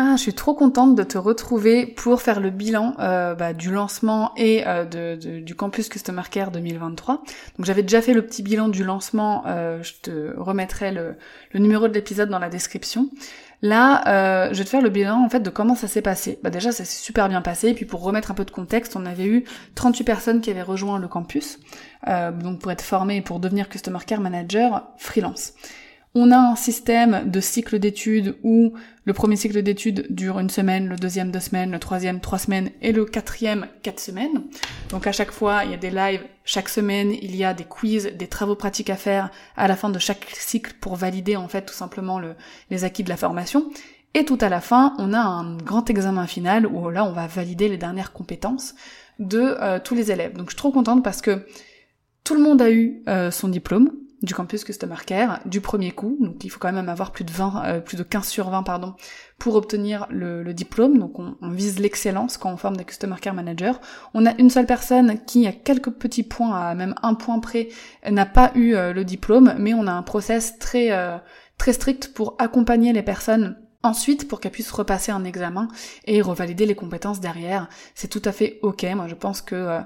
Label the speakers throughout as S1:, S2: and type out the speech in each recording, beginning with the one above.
S1: Ah, je suis trop contente de te retrouver pour faire le bilan euh, bah, du lancement et euh, de, du campus Customer Care 2023. Donc j'avais déjà fait le petit bilan du lancement, euh, je te remettrai le, le numéro de l'épisode dans la description. Là, je vais te faire le bilan en fait de comment ça s'est passé. Bah déjà, ça s'est super bien passé. Et puis pour remettre un peu de contexte, on avait eu 38 personnes qui avaient rejoint le campus, donc pour être formées et pour devenir Customer Care Manager freelance. On a un système de cycle d'études où le premier cycle d'études dure une semaine, le deuxième deux semaines, le troisième trois semaines et le quatrième quatre semaines. Donc à chaque fois, il y a des lives chaque semaine, il y a des quiz, des travaux pratiques à faire à la fin de chaque cycle pour valider en fait tout simplement les acquis de la formation. Et tout à la fin, on a un grand examen final où là, on va valider les dernières compétences de euh, tous les élèves. Donc je suis trop contente parce que tout le monde a eu euh, son diplôme, du campus Customer Care du premier coup. Donc il faut quand même avoir plus de 20, euh, plus de 15 sur 20 pardon, pour obtenir le, diplôme. Donc on, vise l'excellence quand on forme des Customer Care Managers. On a une seule personne qui, a quelques petits points, à même un point près, n'a pas eu euh, le diplôme, mais on a un process très euh, très strict pour accompagner les personnes Ensuite, pour qu'elles puissent repasser un examen et revalider les compétences derrière, c'est tout à fait ok. Moi, je pense que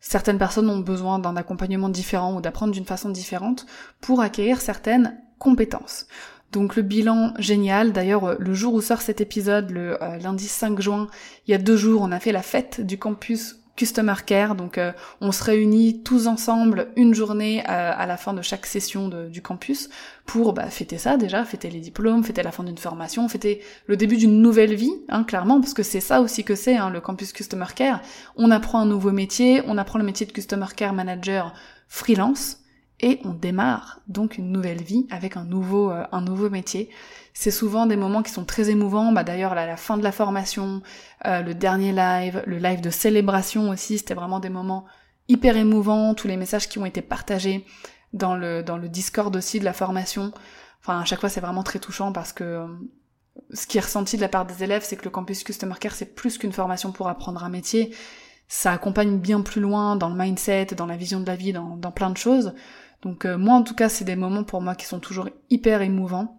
S1: certaines personnes ont besoin d'un accompagnement différent ou d'apprendre d'une façon différente pour acquérir certaines compétences. Donc le bilan génial, d'ailleurs le jour où sort cet épisode, le euh, lundi 5 juin, il y a deux jours, on a fait la fête du campus Customer Care. Donc euh, on se réunit tous ensemble une journée euh, à la fin de chaque session du campus pour bah, fêter ça déjà, fêter les diplômes, fêter la fin d'une formation, fêter le début d'une nouvelle vie, hein, clairement, parce que c'est ça aussi que c'est hein, le campus Customer Care. On apprend un nouveau métier, on apprend le métier de Customer Care Manager freelance et on démarre donc une nouvelle vie avec un nouveau, euh, un nouveau métier. C'est souvent des moments qui sont très émouvants. Bah d'ailleurs, la fin de la formation, euh, le dernier live, le live de célébration aussi, c'était vraiment des moments hyper émouvants. Tous les messages qui ont été partagés dans le dans le Discord aussi de la formation. Enfin, à chaque fois, c'est vraiment très touchant parce que euh, ce qui est ressenti de la part des élèves, c'est que le campus Customer Care, c'est plus qu'une formation pour apprendre un métier. Ça accompagne bien plus loin dans le mindset, dans la vision de la vie, dans plein de choses. Donc euh, moi, en tout cas, c'est des moments pour moi qui sont toujours hyper émouvants.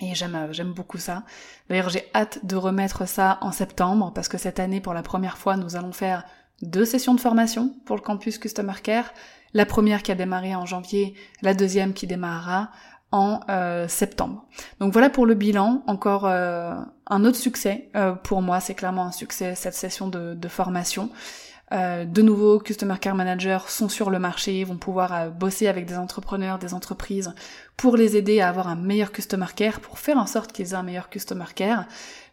S1: Et j'aime, euh, j'aime beaucoup ça. D'ailleurs, j'ai hâte de remettre ça en septembre parce que cette année, pour la première fois, nous allons faire deux sessions de formation pour le campus Customer Care. La première qui a démarré en janvier, la deuxième qui démarrera en euh, septembre. Donc voilà pour le bilan. Encore un autre succès pour moi, c'est clairement un succès cette session de formation. Euh, de nouveaux Customer Care Managers sont sur le marché, vont pouvoir euh, bosser avec des entrepreneurs, des entreprises pour les aider à avoir un meilleur Customer Care, pour faire en sorte qu'ils aient un meilleur Customer Care.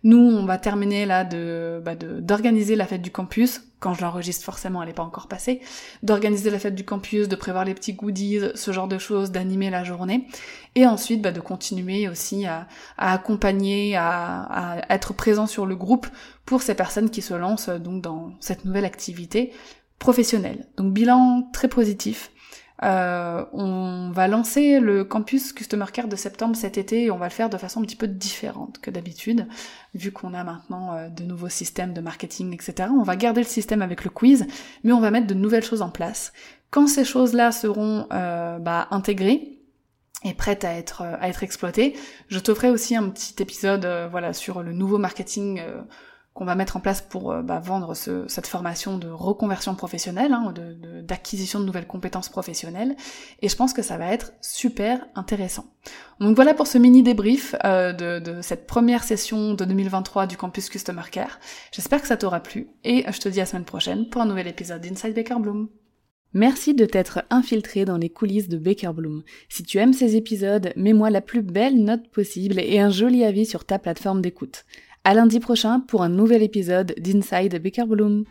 S1: Nous, on va terminer là de bah, d'organiser la fête du campus. Quand je l'enregistre, forcément, elle n'est pas encore passée. D'organiser la fête du campus, de prévoir les petits goodies, ce genre de choses, d'animer la journée. Et ensuite, bah, de continuer aussi à, accompagner, à, à, être présent sur le groupe pour ces personnes qui se lancent donc dans cette nouvelle activité professionnelle. Donc bilan très positif. Euh, on va lancer le campus Customer Care de septembre cet été et on va le faire de façon un petit peu différente que d'habitude, vu qu'on a maintenant euh, de nouveaux systèmes de marketing, etc. On va garder le système avec le quiz, mais on va mettre de nouvelles choses en place. Quand ces choses-là seront euh, bah, intégrées, et prêtes à être à être exploitées, je t'offrirai aussi un petit épisode voilà sur le nouveau marketing qu'on va mettre en place pour euh, bah, vendre cette formation de reconversion professionnelle, hein, d'acquisition de, nouvelles compétences professionnelles. Et je pense que ça va être super intéressant. Donc voilà pour ce mini débrief euh, de, de, cette première session de 2023 du campus Customer Care. J'espère que ça t'aura plu et je te dis à la semaine prochaine pour un nouvel épisode d'Inside Baker Bloom. Merci de t'être infiltré dans les coulisses de Baker Bloom. Si tu aimes ces épisodes, mets-moi la plus belle note possible et un joli avis sur ta plateforme d'écoute. À lundi prochain pour un nouvel épisode d'Inside Baker Bloom.